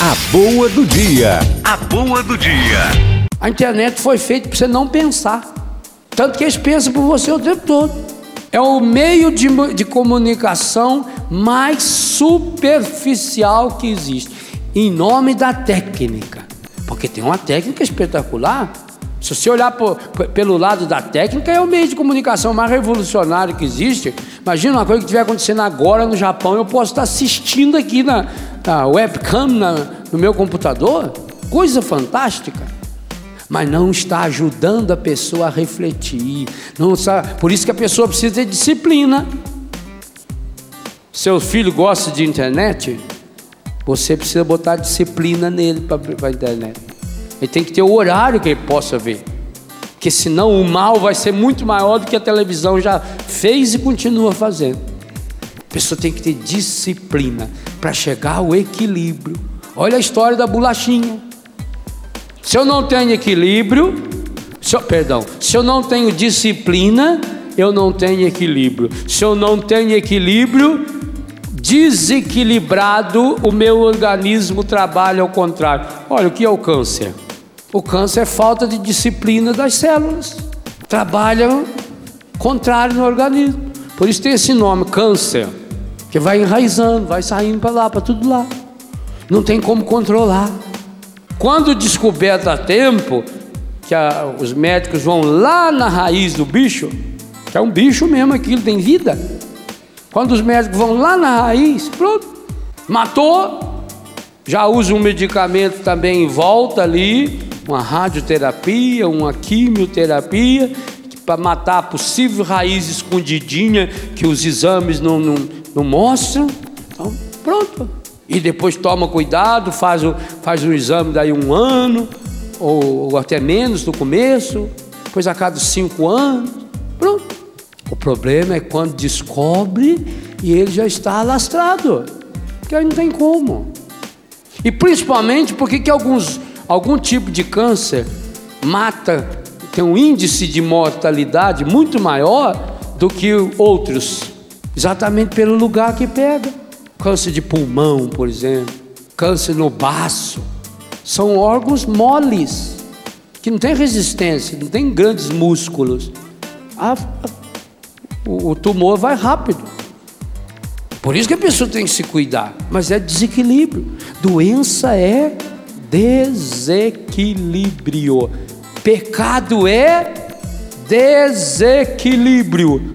A boa do dia. A boa do dia. A internet foi feita para você não pensar. Tanto que eles pensam por você o tempo todo. É o meio de, de comunicação mais superficial que existe. Em nome da técnica. Porque tem uma técnica espetacular. Se você olhar por, pelo lado da técnica, é o meio de comunicação mais revolucionário que existe. Imagina uma coisa que estiver acontecendo agora no Japão, eu posso estar assistindo aqui na, na webcam na, no meu computador. Coisa fantástica. Mas não está ajudando a pessoa a refletir. Não está, por isso que a pessoa precisa ter disciplina. Seu filho gosta de internet? Você precisa botar disciplina nele para a internet. Ele tem que ter o horário que ele possa ver. Porque senão o mal vai ser muito maior do que a televisão já fez e continua fazendo. Pessoa tem que ter disciplina para chegar ao equilíbrio. Olha a história da bolachinha. Se eu não tenho equilíbrio, se eu, perdão, se eu não tenho disciplina, eu não tenho equilíbrio. Se eu não tenho equilíbrio, desequilibrado, o meu organismo trabalha ao contrário. Olha o que é o câncer. O câncer é falta de disciplina das células. Trabalham contrário no organismo. Por isso tem esse nome, câncer, que vai enraizando, vai saindo para lá, para tudo lá. Não tem como controlar. Quando descoberto a tempo, que a, os médicos vão lá na raiz do bicho, que é um bicho mesmo, aquilo tem vida. Quando os médicos vão lá na raiz, pronto, matou, já usa um medicamento também em volta ali, uma radioterapia, uma quimioterapia, para matar a possível raiz escondidinha que os exames não, não, não mostram. Então, pronto. E depois toma cuidado, faz o, faz o exame daí um ano, ou, ou até menos no começo, depois a cada cinco anos. Pronto. O problema é quando descobre e ele já está alastrado. Que aí não tem como. E principalmente porque que alguns algum tipo de câncer mata, tem um índice de mortalidade muito maior do que outros, exatamente pelo lugar que pega. Câncer de pulmão, por exemplo, câncer no baço, são órgãos moles, que não tem resistência, não tem grandes músculos. A, a, o, o tumor vai rápido. Por isso que a pessoa tem que se cuidar, mas é desequilíbrio. Doença é desequilíbrio. Pecado é desequilíbrio.